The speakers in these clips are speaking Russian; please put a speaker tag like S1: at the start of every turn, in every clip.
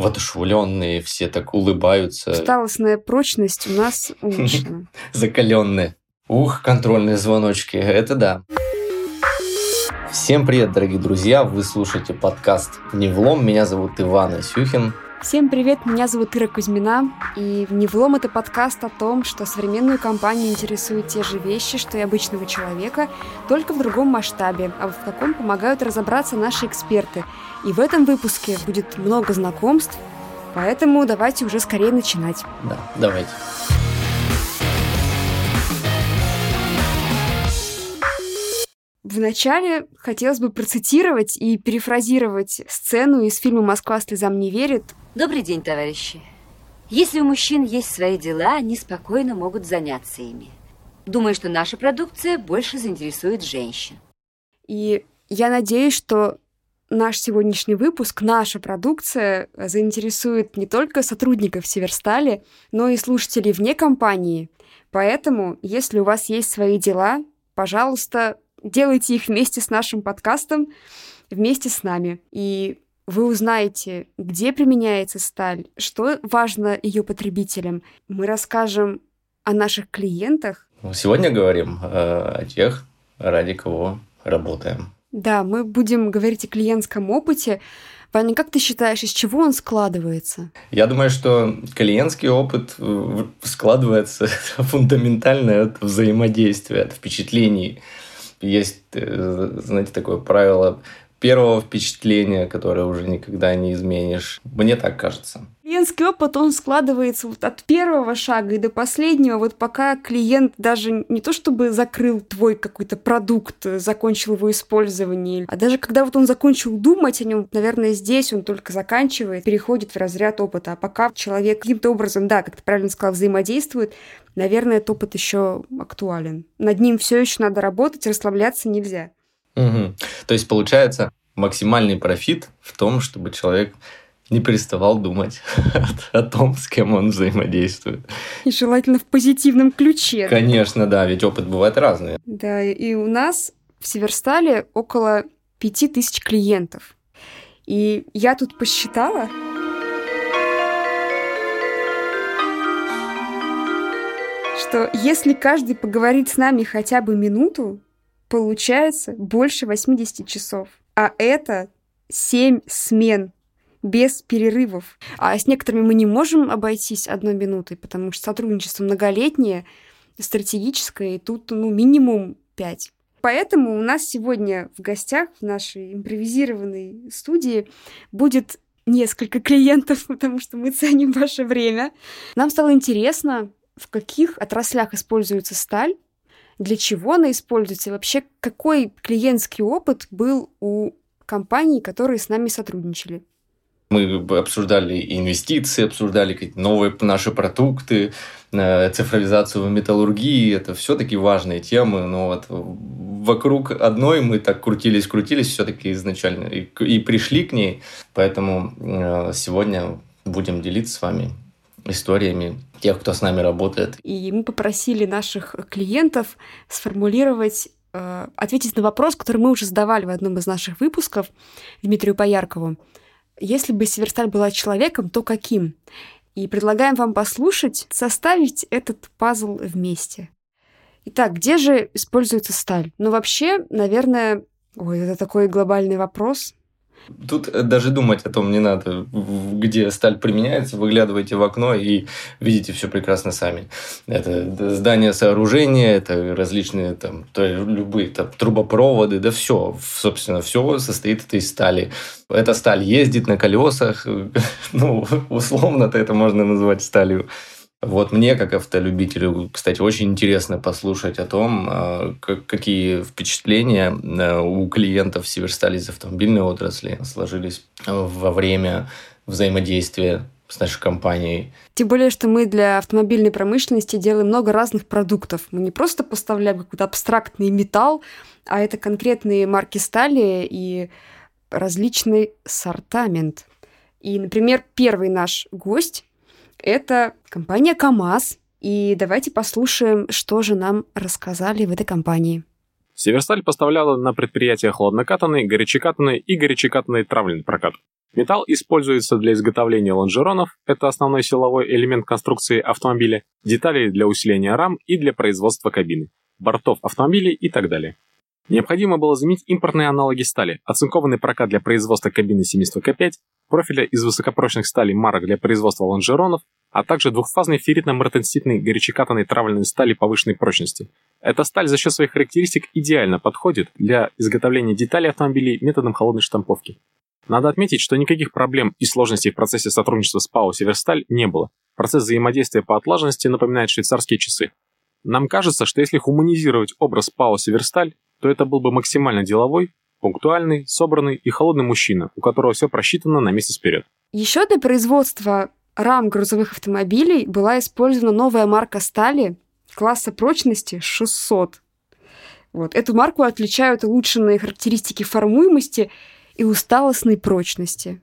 S1: воодушевленные, все так улыбаются.
S2: Сталостная прочность у нас улучшена.
S1: Закаленные. Ух, контрольные звоночки, это да. Всем привет, дорогие друзья! Вы слушаете подкаст «Не влом». Меня зовут Иван Исюхин.
S2: Всем привет, меня зовут Ира Кузьмина, и «Не влом» — это подкаст о том, что современную компанию интересуют те же вещи, что и обычного человека, только в другом масштабе, а в каком помогают разобраться наши эксперты. И в этом выпуске будет много знакомств, поэтому давайте уже скорее начинать.
S1: Да, давайте.
S2: Вначале хотелось бы процитировать и перефразировать сцену из фильма «Москва слезам не верит».
S3: Добрый день, товарищи. Если у мужчин есть свои дела, они спокойно могут заняться ими. Думаю, что наша продукция больше заинтересует женщин.
S2: И я надеюсь, что наш сегодняшний выпуск, наша продукция заинтересует не только сотрудников Северстали, но и слушателей вне компании. Поэтому, если у вас есть свои дела, пожалуйста, делайте их вместе с нашим подкастом, вместе с нами. И вы узнаете, где применяется сталь, что важно ее потребителям. Мы расскажем о наших клиентах.
S1: Сегодня говорим э, о тех, ради кого работаем.
S2: Да, мы будем говорить о клиентском опыте. Ваня, как ты считаешь, из чего он складывается?
S1: Я думаю, что клиентский опыт э, складывается фундаментально от взаимодействия, от впечатлений есть, э, знаете, такое правило первого впечатления, которое уже никогда не изменишь. Мне так кажется.
S2: Клиентский опыт, он складывается вот от первого шага и до последнего, вот пока клиент даже не то чтобы закрыл твой какой-то продукт, закончил его использование, а даже когда вот он закончил думать о нем, наверное, здесь он только заканчивает, переходит в разряд опыта. А пока человек каким-то образом, да, как ты правильно сказал, взаимодействует, наверное, этот опыт еще актуален. Над ним все еще надо работать, расслабляться нельзя.
S1: Угу. То есть получается максимальный профит в том, чтобы человек не переставал думать о том, с кем он взаимодействует.
S2: И желательно в позитивном ключе.
S1: Конечно, да, ведь опыт бывает разный.
S2: Да, и у нас в Северстале около пяти тысяч клиентов. И я тут посчитала, что если каждый поговорит с нами хотя бы минуту, получается больше 80 часов. А это 7 смен без перерывов. А с некоторыми мы не можем обойтись одной минутой, потому что сотрудничество многолетнее, стратегическое, и тут ну, минимум 5. Поэтому у нас сегодня в гостях в нашей импровизированной студии будет несколько клиентов, потому что мы ценим ваше время. Нам стало интересно, в каких отраслях используется сталь, для чего она используется, и вообще какой клиентский опыт был у компаний, которые с нами сотрудничали.
S1: Мы обсуждали инвестиции, обсуждали новые наши продукты, э, цифровизацию в металлургии. Это все-таки важные темы, но вот вокруг одной мы так крутились-крутились все-таки изначально и, и пришли к ней. Поэтому э, сегодня будем делиться с вами историями тех, кто с нами работает.
S2: И мы попросили наших клиентов сформулировать э, ответить на вопрос, который мы уже задавали в одном из наших выпусков Дмитрию Пояркову. Если бы Северсталь была человеком, то каким? И предлагаем вам послушать, составить этот пазл вместе. Итак, где же используется сталь? Ну, вообще, наверное, ой, это такой глобальный вопрос.
S1: Тут э, даже думать о том не надо, где сталь применяется, выглядывайте в окно и видите все прекрасно сами. Это здание сооружения, это различные там, то любые там, трубопроводы, да все, собственно, все состоит из стали. Эта сталь ездит на колесах, ну, условно-то это можно назвать сталью. Вот мне, как автолюбителю, кстати, очень интересно послушать о том, а, какие впечатления э, у клиентов Северстали из автомобильной отрасли сложились во время взаимодействия с нашей компанией.
S2: Тем более, что мы для автомобильной промышленности делаем много разных продуктов. Мы не просто поставляем какой-то абстрактный металл, а это конкретные марки стали и различный сортамент. И, например, первый наш гость это компания КАМАЗ. И давайте послушаем, что же нам рассказали в этой компании.
S4: Северсталь поставляла на предприятия хладнокатанный, горячекатанный и горячекатанный травленный прокат. Металл используется для изготовления лонжеронов, это основной силовой элемент конструкции автомобиля, деталей для усиления рам и для производства кабины, бортов автомобилей и так далее. Необходимо было заменить импортные аналоги стали, оцинкованный прокат для производства кабины 700К5, профиля из высокопрочных сталей марок для производства лонжеронов, а также двухфазной ферритно-мартенситной горячекатанной травленной стали повышенной прочности. Эта сталь за счет своих характеристик идеально подходит для изготовления деталей автомобилей методом холодной штамповки. Надо отметить, что никаких проблем и сложностей в процессе сотрудничества с ПАО «Северсталь» не было. Процесс взаимодействия по отлаженности напоминает швейцарские часы. Нам кажется, что если хуманизировать образ ПАО «Северсталь», то это был бы максимально деловой, пунктуальный, собранный и холодный мужчина, у которого все просчитано на месяц вперед.
S2: Еще для производства рам грузовых автомобилей была использована новая марка стали класса прочности 600. Вот. Эту марку отличают улучшенные характеристики формуемости и усталостной прочности.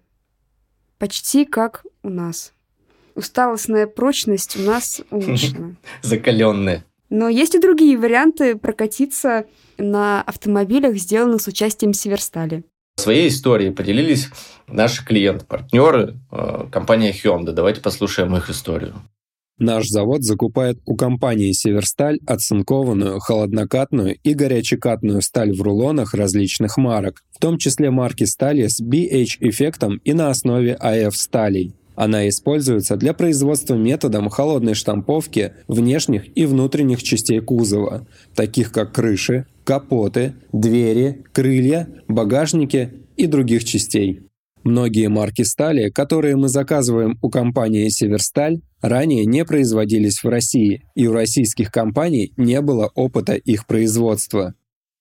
S2: Почти как у нас. Усталостная прочность у нас улучшена.
S1: Закаленная.
S2: Но есть и другие варианты прокатиться на автомобилях, сделанных с участием Северстали.
S1: Своей историей поделились наши клиенты, партнеры, э, компания Hyundai. Давайте послушаем их историю.
S5: Наш завод закупает у компании «Северсталь» оцинкованную, холоднокатную и горячекатную сталь в рулонах различных марок, в том числе марки стали с BH-эффектом и на основе AF-сталей. Она используется для производства методом холодной штамповки внешних и внутренних частей кузова, таких как крыши, капоты, двери, крылья, багажники и других частей. Многие марки стали, которые мы заказываем у компании «Северсталь», ранее не производились в России, и у российских компаний не было опыта их производства.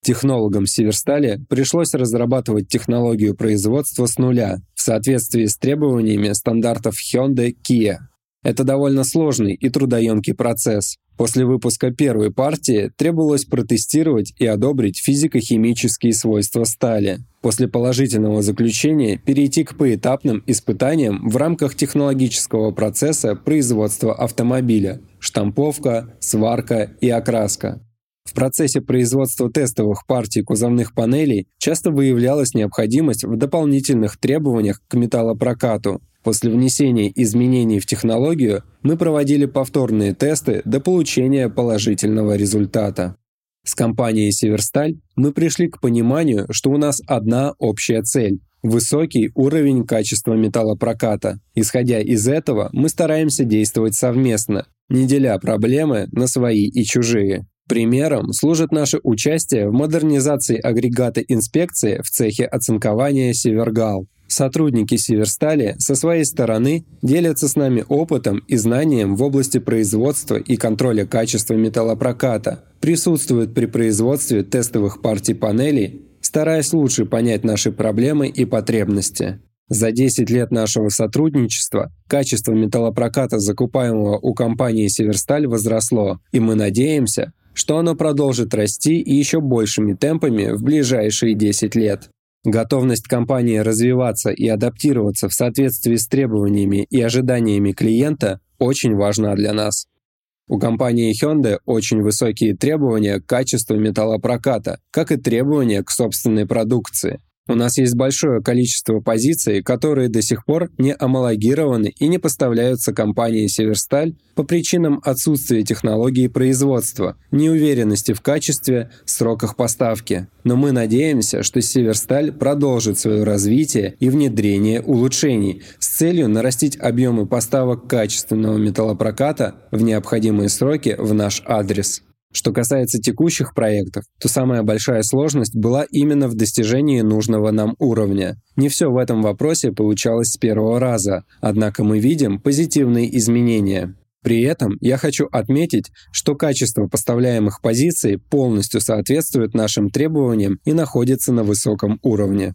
S5: Технологам Северстали пришлось разрабатывать технологию производства с нуля в соответствии с требованиями стандартов Hyundai Kia. Это довольно сложный и трудоемкий процесс. После выпуска первой партии требовалось протестировать и одобрить физико-химические свойства стали. После положительного заключения перейти к поэтапным испытаниям в рамках технологического процесса производства автомобиля – штамповка, сварка и окраска. В процессе производства тестовых партий кузовных панелей часто выявлялась необходимость в дополнительных требованиях к металлопрокату. После внесения изменений в технологию мы проводили повторные тесты до получения положительного результата. С компанией «Северсталь» мы пришли к пониманию, что у нас одна общая цель – высокий уровень качества металлопроката. Исходя из этого, мы стараемся действовать совместно, не деля проблемы на свои и чужие. Примером служит наше участие в модернизации агрегата инспекции в цехе оцинкования «Севергал». Сотрудники Северстали со своей стороны делятся с нами опытом и знанием в области производства и контроля качества металлопроката, присутствуют при производстве тестовых партий панелей, стараясь лучше понять наши проблемы и потребности. За 10 лет нашего сотрудничества качество металлопроката, закупаемого у компании «Северсталь», возросло, и мы надеемся, что оно продолжит расти и еще большими темпами в ближайшие 10 лет. Готовность компании развиваться и адаптироваться в соответствии с требованиями и ожиданиями клиента очень важна для нас. У компании Hyundai очень высокие требования к качеству металлопроката, как и требования к собственной продукции. У нас есть большое количество позиций, которые до сих пор не амалогированы и не поставляются компании «Северсталь» по причинам отсутствия технологии производства, неуверенности в качестве, сроках поставки. Но мы надеемся, что «Северсталь» продолжит свое развитие и внедрение улучшений с целью нарастить объемы поставок качественного металлопроката в необходимые сроки в наш адрес. Что касается текущих проектов, то самая большая сложность была именно в достижении нужного нам уровня. Не все в этом вопросе получалось с первого раза, однако мы видим позитивные изменения. При этом я хочу отметить, что качество поставляемых позиций полностью соответствует нашим требованиям и находится на высоком уровне.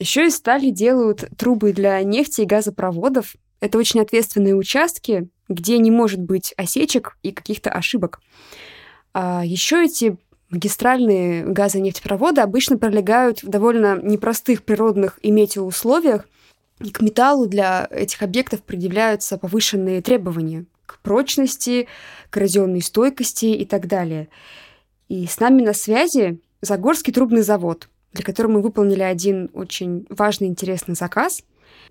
S2: Еще из стали делают трубы для нефти и газопроводов. Это очень ответственные участки, где не может быть осечек и каких-то ошибок. А еще эти магистральные газонефтепроводы обычно пролегают в довольно непростых природных и метеоусловиях, и к металлу для этих объектов предъявляются повышенные требования к прочности, коррозионной стойкости и так далее. И с нами на связи Загорский трубный завод, для которого мы выполнили один очень важный интересный заказ.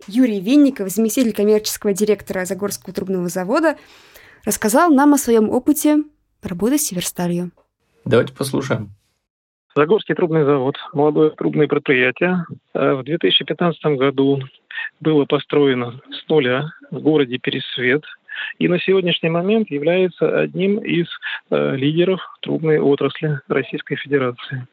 S2: Юрий Винников, заместитель коммерческого директора Загорского трубного завода, рассказал нам о своем опыте работы с Северсталью.
S1: Давайте послушаем.
S6: Загорский трубный завод, молодое трубное предприятие. Э, в 2015 году было построено с нуля в городе Пересвет и на сегодняшний момент является одним из э, лидеров трубной отрасли Российской Федерации.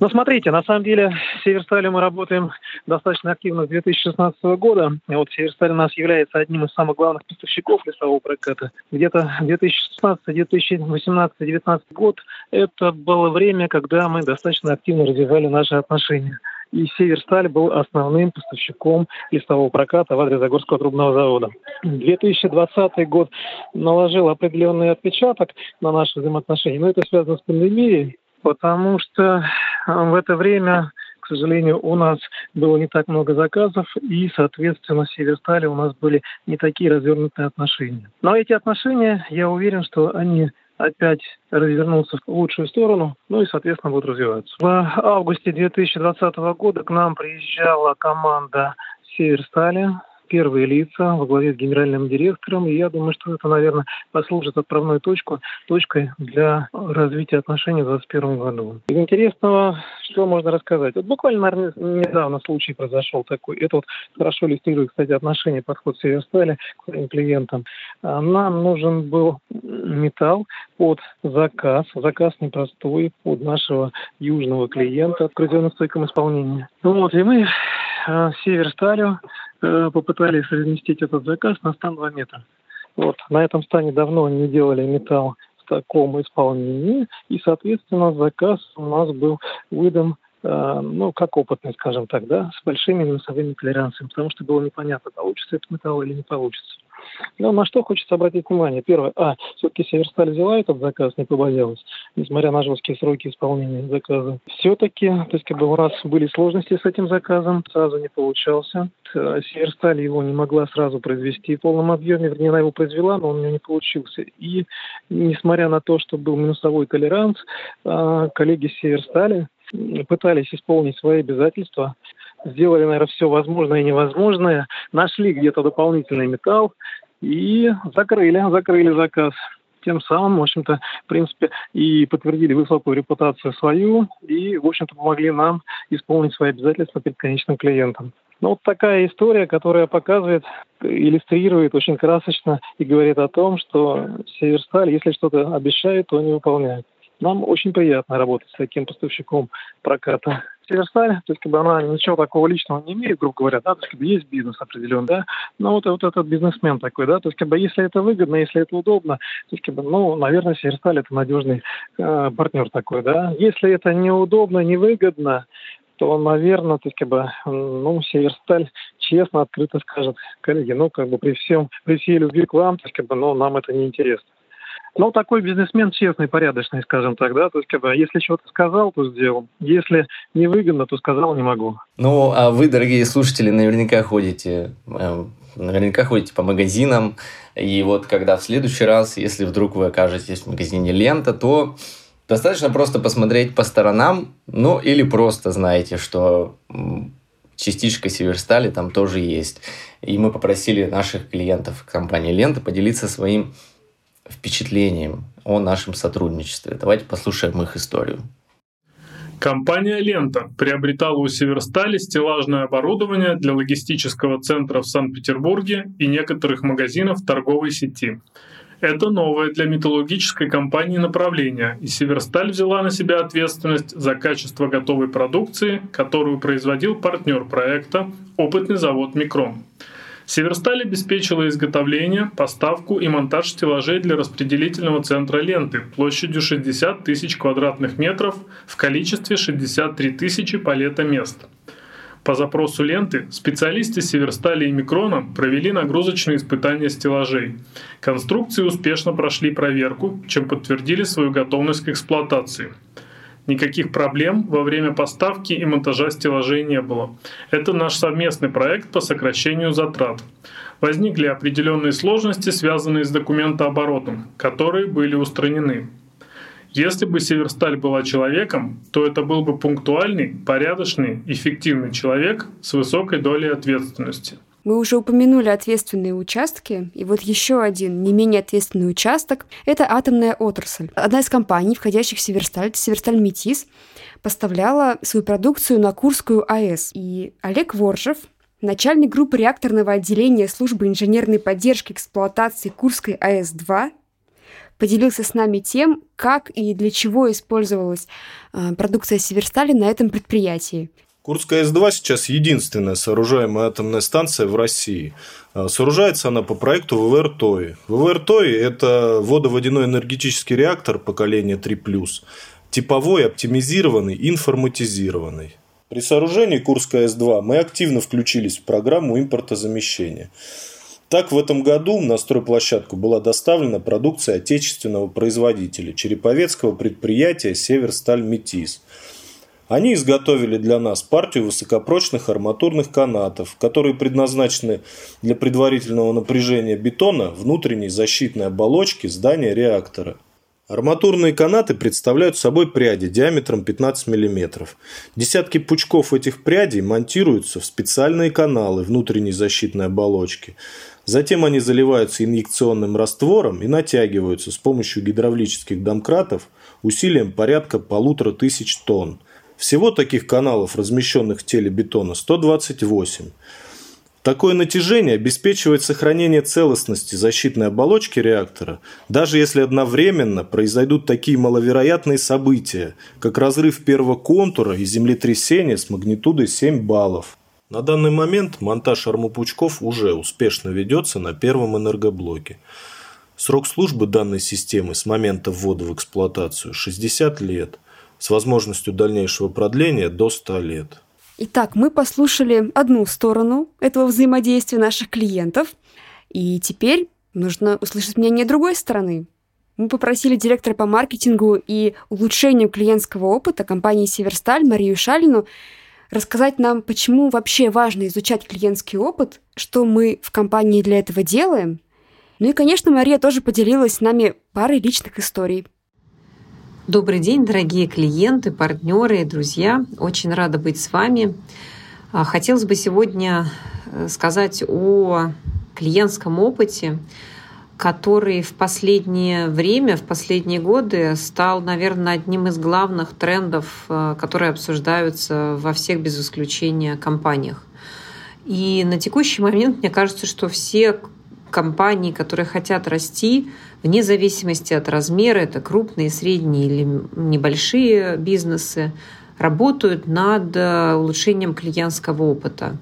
S6: Но смотрите, на самом деле с Северсталью мы работаем достаточно активно с 2016 года. Вот Северсталь у нас является одним из самых главных поставщиков лесового проката. Где-то 2016, 2018, 2019 год – это было время, когда мы достаточно активно развивали наши отношения и Северсталь был основным поставщиком листового проката в адрес Загорского трубного завода. 2020 год наложил определенный отпечаток на наши взаимоотношения, но это связано с пандемией, потому что э, в это время к сожалению, у нас было не так много заказов, и, соответственно, с Северстали у нас были не такие развернутые отношения. Но эти отношения, я уверен, что они опять развернуться в лучшую сторону, ну и, соответственно, будут развиваться. В августе 2020 года к нам приезжала команда Северстали, первые лица во главе с генеральным директором. И я думаю, что это, наверное, послужит отправной точку, точкой для развития отношений в 2021 году. Из интересного, что можно рассказать? Вот буквально, наверное, недавно случай произошел такой. Это вот хорошо иллюстрирует, кстати, отношения, подход Северстали к своим клиентам. А, нам нужен был металл под заказ. Заказ непростой под нашего южного клиента в стойком исполнении. Вот, и мы Э, попытались разместить этот заказ на стан 2 метра. Вот. На этом стане давно не делали металл в таком исполнении, и, соответственно, заказ у нас был выдан э, ну, как опытный, скажем так, да, с большими минусовыми толеранциями, потому что было непонятно, получится этот металл или не получится. Но на что хочется обратить внимание? Первое, а, все-таки Северсталь взяла этот заказ, не побоялась, несмотря на жесткие сроки исполнения заказа. Все-таки, то есть как бы у нас были сложности с этим заказом, сразу не получался. Э, Северсталь его не могла сразу произвести в полном объеме, вернее, она его произвела, но он у нее не получился. И несмотря на то, что был минусовой толеранс, э, коллеги Северстали пытались исполнить свои обязательства, сделали, наверное, все возможное и невозможное, нашли где-то дополнительный металл и закрыли, закрыли заказ. Тем самым, в общем-то, в принципе, и подтвердили высокую репутацию свою и, в общем-то, помогли нам исполнить свои обязательства перед конечным клиентом. Ну, вот такая история, которая показывает, иллюстрирует очень красочно и говорит о том, что Северсталь, если что-то обещает, то не выполняет. Нам очень приятно работать с таким поставщиком проката. Северсталь, то есть как бы она ничего такого личного не имеет, грубо говоря, да, то есть как бы есть бизнес определенный, да, но вот, вот этот бизнесмен такой, да, то есть как бы если это выгодно, если это удобно, то есть как бы, ну, наверное, Северсталь это надежный э, партнер такой, да. Если это неудобно, невыгодно, то, наверное, то есть, как бы, ну, Северсталь честно, открыто скажет, коллеги, ну, как бы при всем, при всей любви к вам, то есть, как бы, ну, нам это не интересно. Ну, такой бизнесмен честный, порядочный, скажем так, да, то есть, бы, если что-то сказал, то сделал. Если невыгодно, то сказал, не могу.
S1: Ну, а вы, дорогие слушатели, наверняка ходите, э, наверняка ходите по магазинам, и вот когда в следующий раз, если вдруг вы окажетесь в магазине «Лента», то достаточно просто посмотреть по сторонам, ну, или просто знаете, что частичка Северстали там тоже есть. И мы попросили наших клиентов компании «Лента» поделиться своим впечатлением о нашем сотрудничестве. Давайте послушаем их историю.
S7: Компания «Лента» приобретала у Северстали стеллажное оборудование для логистического центра в Санкт-Петербурге и некоторых магазинов торговой сети. Это новое для металлургической компании направление, и Северсталь взяла на себя ответственность за качество готовой продукции, которую производил партнер проекта, опытный завод «Микрон». Северсталь обеспечила изготовление, поставку и монтаж стеллажей для распределительного центра ленты площадью 60 тысяч квадратных метров в количестве 63 тысячи палета мест. По запросу ленты специалисты Северстали и Микрона провели нагрузочные испытания стеллажей. Конструкции успешно прошли проверку, чем подтвердили свою готовность к эксплуатации – Никаких проблем во время поставки и монтажа стеллажей не было. Это наш совместный проект по сокращению затрат. Возникли определенные сложности, связанные с документооборотом, которые были устранены. Если бы Северсталь была человеком, то это был бы пунктуальный, порядочный, эффективный человек с высокой долей ответственности.
S2: Мы уже упомянули ответственные участки, и вот еще один не менее ответственный участок – это атомная отрасль. Одна из компаний, входящих в Северсталь, Северсталь Метис, поставляла свою продукцию на Курскую АЭС. И Олег Воржев, начальник группы реакторного отделения службы инженерной поддержки эксплуатации Курской АЭС-2, поделился с нами тем, как и для чего использовалась э, продукция Северстали на этом предприятии.
S8: Курская С-2 сейчас единственная сооружаемая атомная станция в России. А, сооружается она по проекту ВВР ТОИ. ВВР ТОИ – это водоводяной энергетический реактор поколения 3+, типовой, оптимизированный, информатизированный. При сооружении Курская С-2 мы активно включились в программу импортозамещения. Так, в этом году на стройплощадку была доставлена продукция отечественного производителя Череповецкого предприятия «Северсталь Метис», они изготовили для нас партию высокопрочных арматурных канатов, которые предназначены для предварительного напряжения бетона внутренней защитной оболочки здания реактора. Арматурные канаты представляют собой пряди диаметром 15 мм. Десятки пучков этих прядей монтируются в специальные каналы внутренней защитной оболочки. Затем они заливаются инъекционным раствором и натягиваются с помощью гидравлических домкратов усилием порядка полутора тысяч тонн. Всего таких каналов, размещенных в теле бетона, 128. Такое натяжение обеспечивает сохранение целостности защитной оболочки реактора, даже если одновременно произойдут такие маловероятные события, как разрыв первого контура и землетрясение с магнитудой 7 баллов. На данный момент монтаж армопучков уже успешно ведется на первом энергоблоке. Срок службы данной системы с момента ввода в эксплуатацию 60 лет – с возможностью дальнейшего продления до 100 лет.
S2: Итак, мы послушали одну сторону этого взаимодействия наших клиентов, и теперь нужно услышать мнение другой стороны. Мы попросили директора по маркетингу и улучшению клиентского опыта компании «Северсталь» Марию Шалину рассказать нам, почему вообще важно изучать клиентский опыт, что мы в компании для этого делаем. Ну и, конечно, Мария тоже поделилась с нами парой личных историй.
S9: Добрый день, дорогие клиенты, партнеры и друзья. Очень рада быть с вами. А, хотелось бы сегодня э, сказать о клиентском опыте, который в последнее время, в последние годы стал, наверное, одним из главных трендов, э, которые обсуждаются во всех без исключения компаниях. И на текущий момент мне кажется, что все компании, которые хотят расти, вне зависимости от размера, это крупные, средние или небольшие бизнесы, работают над э, улучшением клиентского опыта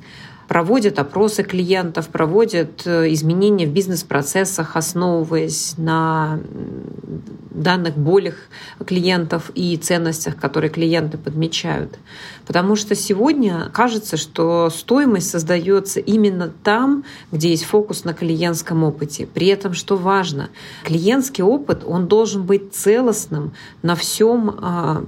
S9: проводят опросы клиентов, проводят э, изменения в бизнес-процессах, основываясь на данных болях клиентов и ценностях, которые клиенты подмечают. Потому что сегодня кажется, что стоимость создается именно там, где есть фокус на клиентском опыте. При этом, что важно, клиентский опыт, он должен быть целостным на всем а,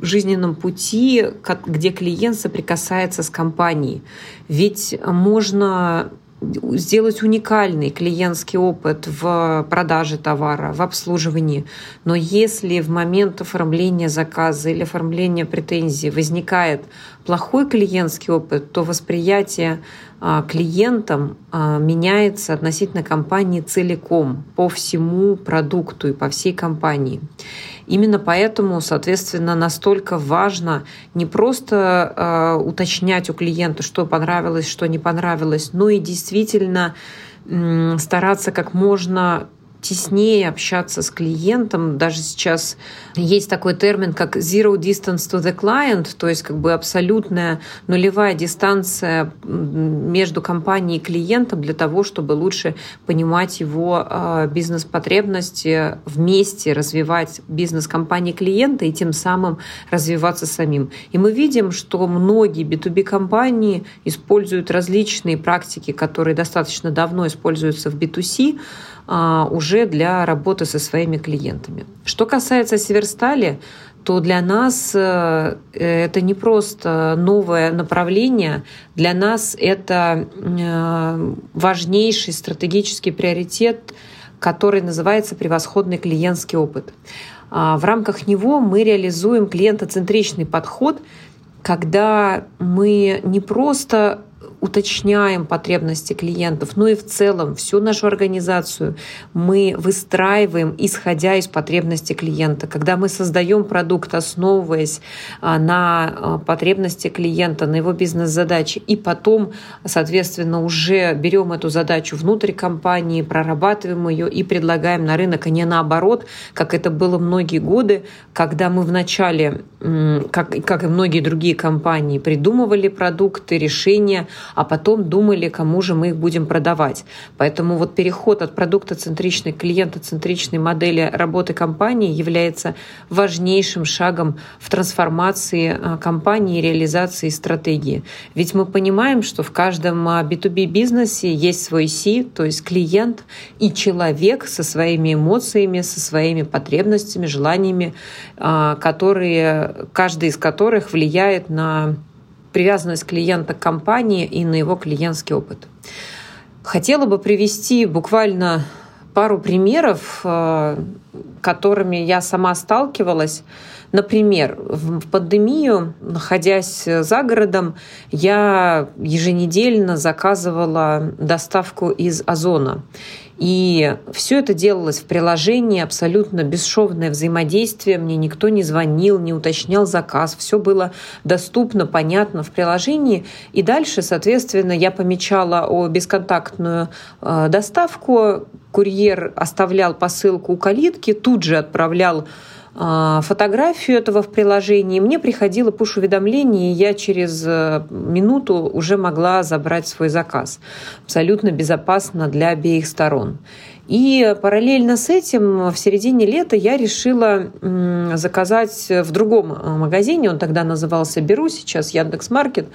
S9: жизненном пути, где клиент соприкасается с компанией. Ведь можно сделать уникальный клиентский опыт в продаже товара, в обслуживании. Но если в момент оформления заказа или оформления претензий возникает плохой клиентский опыт, то восприятие а, клиентам а, меняется относительно компании целиком, по всему продукту и по всей компании. Именно поэтому, соответственно, настолько важно не просто э, уточнять у клиента, что понравилось, что не понравилось, но и действительно стараться как можно теснее общаться с клиентом. Даже сейчас есть такой термин, как zero distance to the client, то есть как бы абсолютная нулевая дистанция между компанией и клиентом для того, чтобы лучше понимать его а, бизнес-потребности, вместе развивать бизнес компании клиента и тем самым развиваться самим. И мы видим, что многие B2B-компании используют различные практики, которые достаточно давно используются в B2C, а, уже для работы со своими клиентами. Что касается Северстали, то для нас э, это не просто новое направление, для нас это э, важнейший стратегический приоритет, который называется превосходный клиентский опыт. В рамках него мы реализуем клиентоцентричный подход, когда мы не просто уточняем потребности клиентов, но и в целом всю нашу организацию мы выстраиваем, исходя из потребностей клиента. Когда мы создаем продукт, основываясь а, на а, потребности клиента, на его бизнес-задачи, и потом, соответственно, уже берем эту задачу внутрь компании, прорабатываем ее и предлагаем на рынок, а не наоборот, как это было многие годы, когда мы вначале, как, как и многие другие компании, придумывали продукты, решения, а потом думали, кому же мы их будем продавать. Поэтому вот переход от продуктоцентричной к клиентоцентричной модели работы компании является важнейшим шагом в трансформации а, компании и реализации стратегии. Ведь мы понимаем, что в каждом B2B а, бизнесе есть свой C, то есть клиент и человек со своими эмоциями, со своими потребностями, желаниями, а, которые, каждый из которых влияет на привязанность клиента к компании и на его клиентский опыт. Хотела бы привести буквально пару примеров, э, которыми я сама сталкивалась. Например, в пандемию, находясь за городом, я еженедельно заказывала доставку из Озона. И все это делалось в приложении, абсолютно бесшовное взаимодействие. Мне никто не звонил, не уточнял заказ. Все было доступно, понятно в приложении. И дальше, соответственно, я помечала о бесконтактную э, доставку. Курьер оставлял посылку у калитки, тут же отправлял фотографию этого в приложении. Мне приходило пуш-уведомление, и я через э, минуту уже могла забрать свой заказ. Абсолютно безопасно для обеих сторон. И параллельно с этим в середине лета я решила заказать в другом э, магазине, он тогда назывался Беру, сейчас Яндекс.Маркет,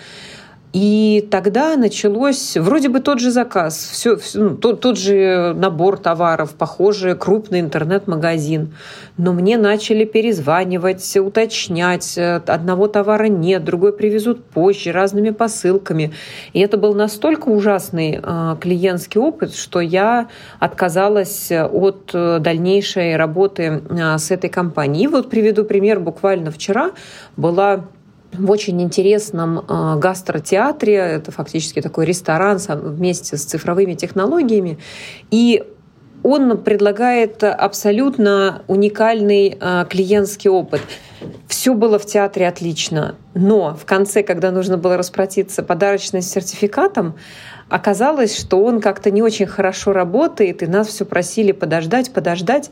S9: и тогда началось вроде бы тот же заказ, все, ну, тот, тот же набор товаров, похожий крупный интернет-магазин. Но мне начали перезванивать, уточнять. Одного товара нет, другой привезут позже, разными посылками. И это был настолько ужасный э, клиентский опыт, что я отказалась от дальнейшей работы э, с этой компанией. И вот приведу пример. Буквально вчера была в очень интересном э, гастротеатре. Это фактически такой ресторан вместе с цифровыми технологиями. И он предлагает абсолютно уникальный э, клиентский опыт. Все было в театре отлично, но в конце, когда нужно было расплатиться подарочным сертификатом, оказалось, что он как-то не очень хорошо работает, и нас все просили подождать, подождать.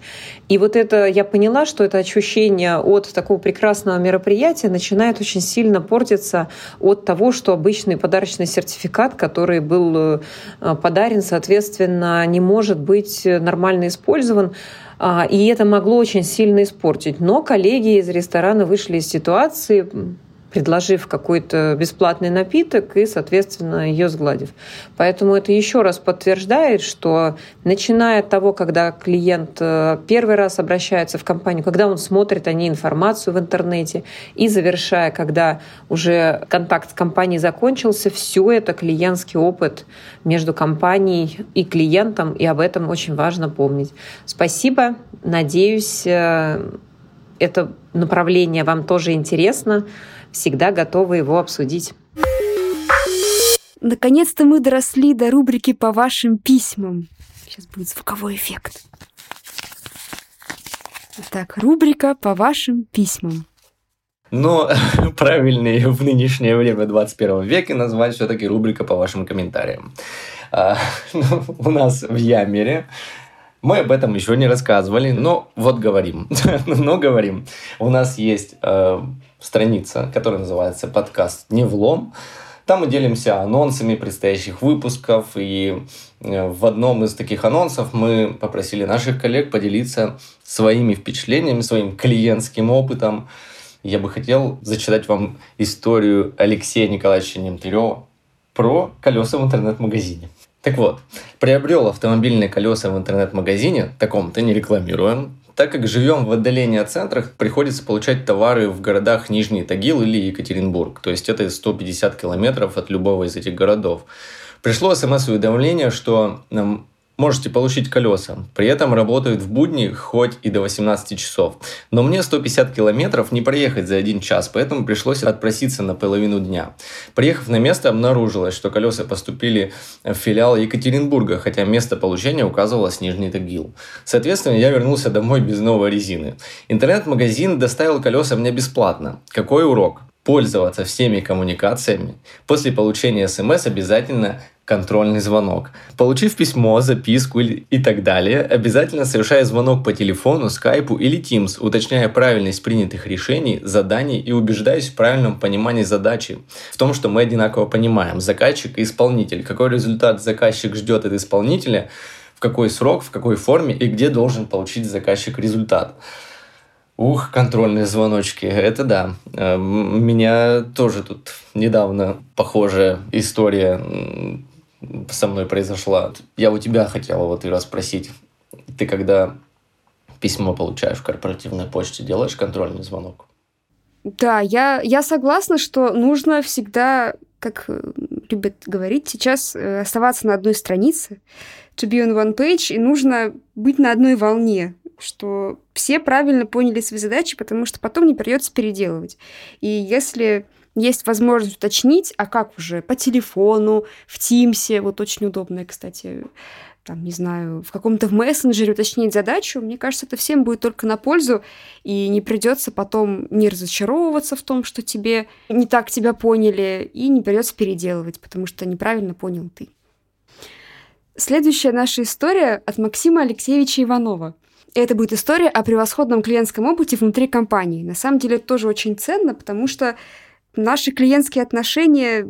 S9: И вот это я поняла, что это ощущение от такого прекрасного мероприятия начинает очень сильно портиться от того, что обычный подарочный сертификат, который был э, подарен, соответственно, не может быть нормально использован. А, и это могло очень сильно испортить. Но коллеги из ресторана вышли из ситуации, предложив какой-то бесплатный напиток и, соответственно, ее сгладив. Поэтому это еще раз подтверждает, что начиная от того, когда клиент э, первый раз обращается в компанию, когда он смотрит о ней информацию в интернете, и завершая, когда уже контакт с компанией закончился, все это клиентский опыт между компанией и клиентом, и об этом очень важно помнить. Спасибо. Надеюсь, э, это направление вам тоже интересно всегда готовы его обсудить.
S2: Наконец-то мы доросли до рубрики «По вашим письмам». Сейчас будет звуковой эффект. Так, рубрика «По вашим письмам».
S1: Но правильнее в нынешнее время 21 века назвать все-таки рубрика по вашим комментариям. А, ну, у нас в Ямере мы об этом еще не рассказывали, но вот говорим. но говорим. У нас есть э, страница, которая называется подкаст «Не влом». Там мы делимся анонсами предстоящих выпусков, и э, в одном из таких анонсов мы попросили наших коллег поделиться своими впечатлениями, своим клиентским опытом. Я бы хотел зачитать вам историю Алексея Николаевича Немтырева про колеса в интернет-магазине. Так вот, приобрел автомобильные колеса в интернет-магазине, таком-то не рекламируем, так как живем в отдалении от центров, приходится получать товары в городах Нижний Тагил или Екатеринбург. То есть это 150 километров от любого из этих городов. Пришло смс-уведомление, что можете получить колеса. При этом работают в будни хоть и до 18 часов. Но мне 150 километров не проехать за один час, поэтому пришлось отпроситься на половину дня. Приехав на место, обнаружилось, что колеса поступили в филиал Екатеринбурга, хотя место получения указывалось Нижний Тагил. Соответственно, я вернулся домой без новой резины. Интернет-магазин доставил колеса мне бесплатно. Какой урок? Пользоваться всеми коммуникациями. После получения смс обязательно контрольный звонок. Получив письмо, записку и так далее, обязательно совершая звонок по телефону, скайпу или Teams, уточняя правильность принятых решений, заданий и убеждаясь в правильном понимании задачи. В том, что мы одинаково понимаем заказчик и исполнитель, какой результат заказчик ждет от исполнителя, в какой срок, в какой форме и где должен получить заказчик результат. Ух, контрольные звоночки, это да. Э, меня тоже тут недавно похожая история со мной произошла. Я у тебя хотела вот и расспросить. Ты когда письмо получаешь в корпоративной почте, делаешь контрольный звонок?
S2: Да, я, я согласна, что нужно всегда, как э, любят говорить сейчас, э, оставаться на одной странице, to be on one page, и нужно быть на одной волне, что все правильно поняли свои задачи, потому что потом не придется переделывать. И если есть возможность уточнить, а как уже по телефону, в Тимсе, вот очень удобно, кстати, там, не знаю, в каком-то в мессенджере уточнить задачу, мне кажется, это всем будет только на пользу, и не придется потом не разочаровываться в том, что тебе не так тебя поняли, и не придется переделывать, потому что неправильно понял ты. Следующая наша история от Максима Алексеевича Иванова. Это будет история о превосходном клиентском опыте внутри компании. На самом деле это тоже очень ценно, потому что Наши клиентские отношения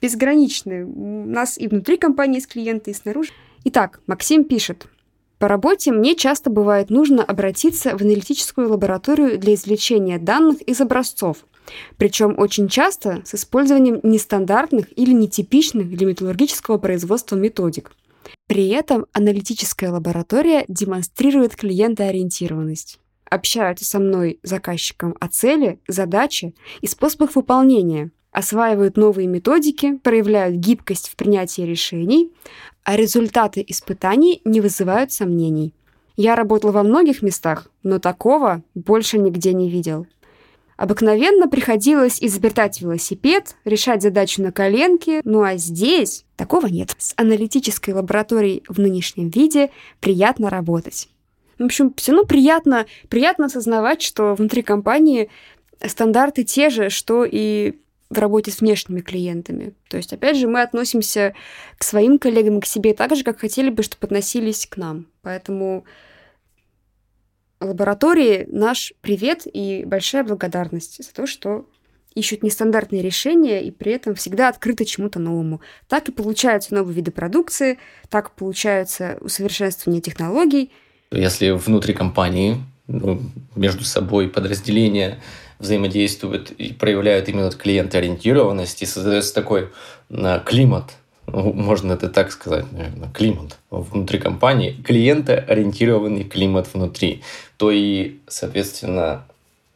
S2: безграничны. У нас и внутри компании есть клиенты, и снаружи. Итак, Максим пишет. По работе мне часто бывает нужно обратиться в аналитическую лабораторию для извлечения данных из образцов, причем очень часто с использованием нестандартных или нетипичных для металлургического производства методик. При этом аналитическая лаборатория демонстрирует клиентоориентированность общаются со мной заказчиком о цели, задаче и способах выполнения, осваивают новые методики, проявляют гибкость в принятии решений, а результаты испытаний не вызывают сомнений. Я работал во многих местах, но такого больше нигде не видел. Обыкновенно приходилось изобретать велосипед, решать задачу на коленке, ну а здесь такого нет. С аналитической лабораторией в нынешнем виде приятно работать. В общем, все равно приятно, приятно осознавать, что внутри компании стандарты те же, что и в работе с внешними клиентами. То есть, опять же, мы относимся к своим коллегам, к себе так же, как хотели бы, чтобы относились к нам. Поэтому лаборатории наш привет и большая благодарность за то, что ищут нестандартные решения и при этом всегда открыты чему-то новому. Так и получаются новые виды продукции, так получаются усовершенствование технологий –
S1: если внутри компании ну, между собой подразделения взаимодействуют и проявляют именно клиентоориентированность, и создается такой э, климат, ну, можно это так сказать, наверное, климат внутри компании, клиентоориентированный климат внутри, то и, соответственно,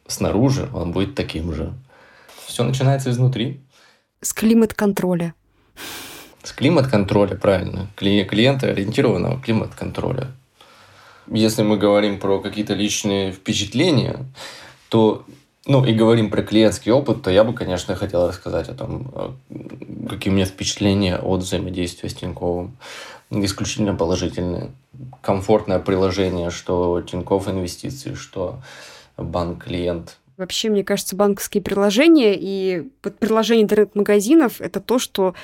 S1: снаружи он будет таким же. Все начинается изнутри.
S2: С климат-контроля.
S1: С климат-контроля, правильно. Клиентоориентированного климат-контроля если мы говорим про какие-то личные впечатления, то ну, и говорим про клиентский опыт, то я бы, конечно, хотел рассказать о том, э, какие у меня впечатления от взаимодействия с Тиньковым. Исключительно положительные. Комфортное приложение, что Тиньков инвестиции, что банк-клиент.
S2: Вообще, мне кажется, банковские приложения и вот приложение интернет-магазинов – это то, что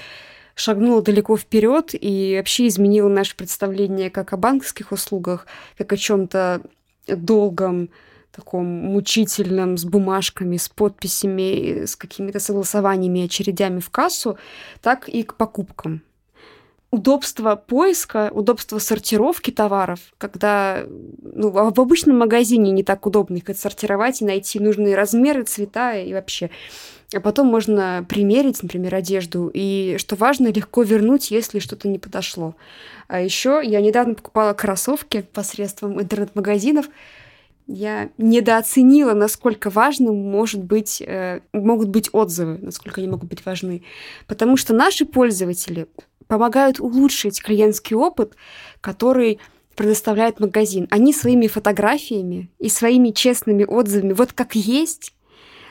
S2: шагнула далеко вперед и вообще изменила наше представление как о банковских услугах, как о чем-то долгом, таком мучительном, с бумажками, с подписями, с какими-то согласованиями, очередями в кассу, так и к покупкам. Удобство поиска, удобство сортировки товаров, когда ну, в обычном магазине не так удобно их отсортировать и найти нужные размеры, цвета и вообще а потом можно примерить, например, одежду, и, что важно, легко вернуть, если что-то не подошло. А еще я недавно покупала кроссовки посредством интернет-магазинов. Я недооценила, насколько важным может быть, э, могут быть отзывы, насколько они могут быть важны. Потому что наши пользователи помогают улучшить клиентский опыт, который предоставляет магазин. Они своими фотографиями и своими честными отзывами, вот как есть,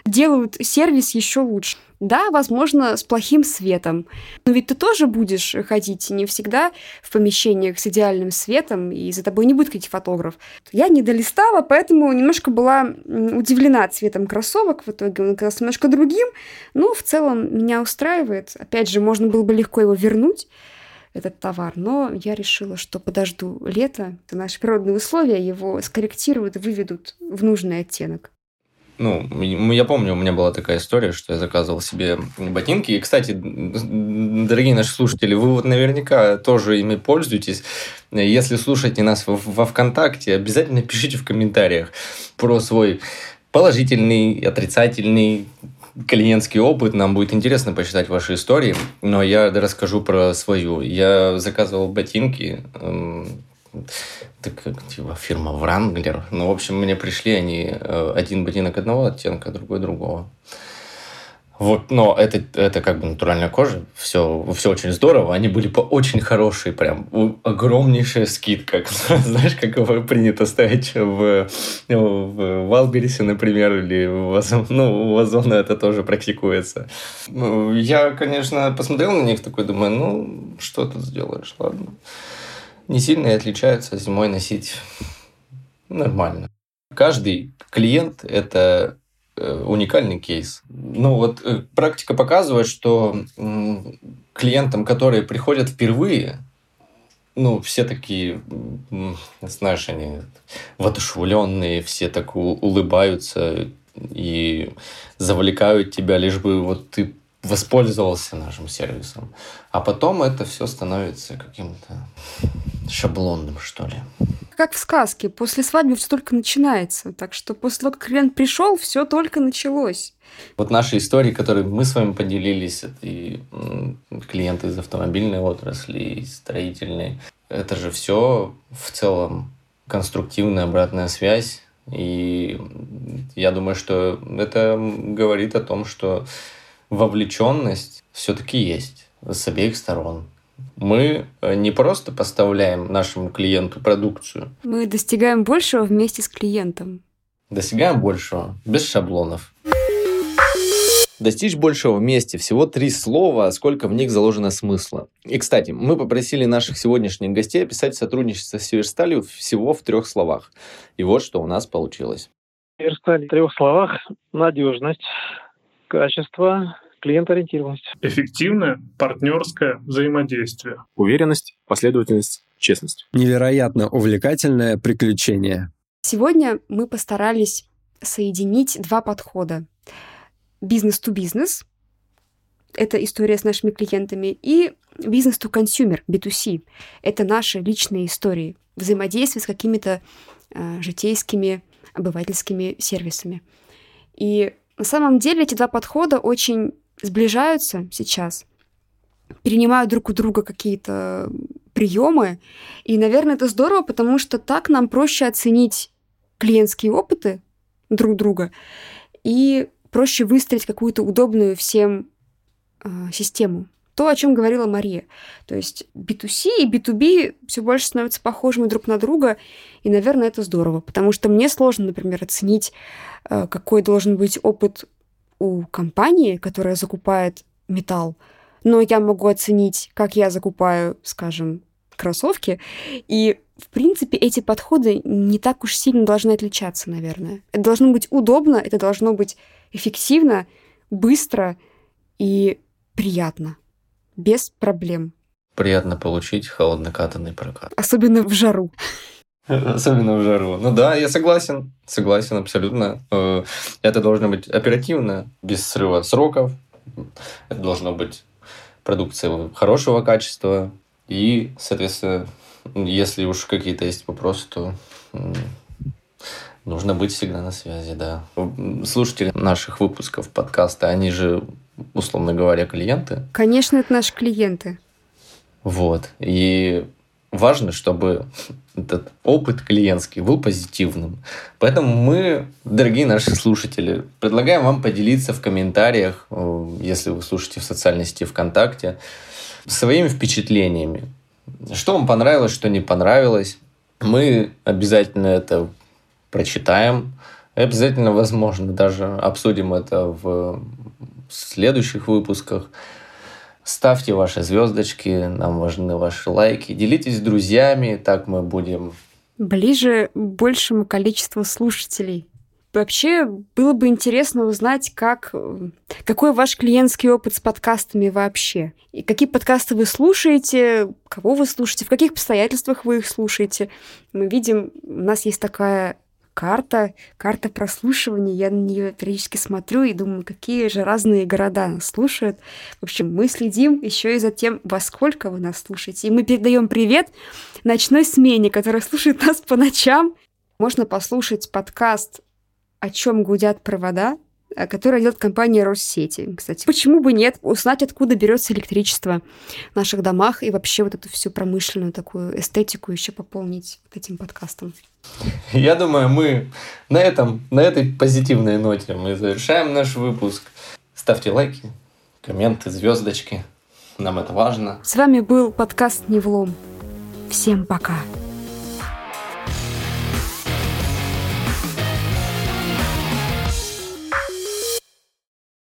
S2: делают сервис еще лучше. Да, возможно, с плохим светом. Но ведь ты тоже будешь ходить не всегда в помещениях с идеальным светом, и за тобой не будет каких фотограф. Я не долистала, поэтому немножко была удивлена цветом кроссовок. В итоге он оказался немножко другим, но в целом меня устраивает. Опять же, можно было бы легко его вернуть этот товар, но я решила, что подожду лето, наши природные условия, его скорректируют, выведут в нужный оттенок.
S1: Ну, я помню, у меня была такая история, что я заказывал себе ботинки. И, кстати, дорогие наши слушатели, вы вот наверняка тоже ими пользуетесь. Если слушаете нас во ВКонтакте, обязательно пишите в комментариях про свой положительный, отрицательный клиентский опыт. Нам будет интересно почитать ваши истории. Но я расскажу про свою. Я заказывал ботинки это как типа фирма Wrangler. Ну, в общем, мне пришли они э, один ботинок одного оттенка, другой другого. Вот, но это, это как бы натуральная кожа, все, все очень здорово, они были по очень хорошие, прям огромнейшая скидка, знаешь, как его принято ставить в, в Валберисе, например, или в Озон, ну, у Озона это тоже практикуется. Ну, я, конечно, посмотрел на них, такой думаю, ну, что тут сделаешь, ладно не сильно и отличаются. Зимой носить нормально. Каждый клиент – это э, уникальный кейс. Ну вот э, практика показывает, что клиентам, которые приходят впервые, ну, все такие, знаешь, они воодушевленные, все так улыбаются и завлекают тебя, лишь бы вот ты воспользовался нашим сервисом. А потом это все становится каким-то шаблонным, что ли.
S2: Как в сказке, после свадьбы все только начинается. Так что после того, как клиент пришел, все только началось.
S1: Вот наши истории, которые мы с вами поделились, это и клиенты из автомобильной отрасли, и строительной, это же все в целом конструктивная обратная связь. И я думаю, что это говорит о том, что вовлеченность все-таки есть с обеих сторон. Мы э, не просто поставляем нашему клиенту продукцию.
S2: Мы достигаем большего вместе с клиентом.
S1: Достигаем большего, без шаблонов. Достичь большего вместе всего три слова, сколько в них заложено смысла. И, кстати, мы попросили наших сегодняшних гостей описать сотрудничество с Северсталью всего в трех словах. И вот что у нас получилось.
S6: Северсталь в трех словах. Надежность, Качество, клиент-ориентированность.
S7: Эффективное партнерское взаимодействие.
S4: Уверенность, последовательность, честность.
S5: Невероятно увлекательное приключение.
S2: Сегодня мы постарались соединить два подхода. Бизнес-то-бизнес – это история с нашими клиентами, и бизнес-то-консюмер, B2C – это наши личные истории, взаимодействие с какими-то э, житейскими, обывательскими сервисами. И на самом деле эти два подхода очень сближаются сейчас, перенимают друг у друга какие-то приемы. И, наверное, это здорово, потому что так нам проще оценить клиентские опыты друг друга и проще выстроить какую-то удобную всем э, систему. То, о чем говорила Мария. То есть B2C и B2B все больше становятся похожими друг на друга, и, наверное, это здорово, потому что мне сложно, например, оценить, э, какой должен быть опыт у компании, которая закупает металл, но я могу оценить, как я закупаю, скажем, кроссовки, и в принципе, эти подходы не так уж сильно должны отличаться, наверное. Это должно быть удобно, это должно быть эффективно, быстро и приятно без проблем.
S1: Приятно получить холоднокатанный прокат.
S2: Особенно в жару.
S1: Особенно в жару. Ну да, я согласен. Согласен абсолютно. Э, это должно быть оперативно, без срыва сроков. Это должно быть продукция хорошего качества. И, соответственно, если уж какие-то есть вопросы, то нужно быть всегда на связи, да. Слушатели наших выпусков подкаста, они же условно говоря, клиенты.
S2: Конечно, это наши клиенты.
S1: Вот. И важно, чтобы этот опыт клиентский был позитивным. Поэтому мы, дорогие наши слушатели, предлагаем вам поделиться в комментариях, э, если вы слушаете в социальной сети ВКонтакте, своими впечатлениями. Что вам понравилось, что не понравилось. Мы обязательно это прочитаем. И обязательно, возможно, даже обсудим это в следующих выпусках. Ставьте ваши звездочки, нам важны ваши лайки. Делитесь с друзьями, так мы будем...
S2: Ближе большему количеству слушателей. Вообще, было бы интересно узнать, как, какой ваш клиентский опыт с подкастами вообще. И какие подкасты вы слушаете, кого вы слушаете, в каких обстоятельствах вы их слушаете. Мы видим, у нас есть такая карта, карта прослушивания. Я на нее периодически смотрю и думаю, какие же разные города нас слушают. В общем, мы следим еще и за тем, во сколько вы нас слушаете. И мы передаем привет ночной смене, которая слушает нас по ночам. Можно послушать подкаст «О чем гудят провода», которое делает компания Россети, кстати. Почему бы нет? Узнать, откуда берется электричество в наших домах и вообще вот эту всю промышленную такую эстетику еще пополнить вот этим подкастом.
S1: Я думаю, мы на этом, на этой позитивной ноте мы завершаем наш выпуск. Ставьте лайки, комменты, звездочки. Нам это важно.
S2: С вами был подкаст «Невлом». Всем пока.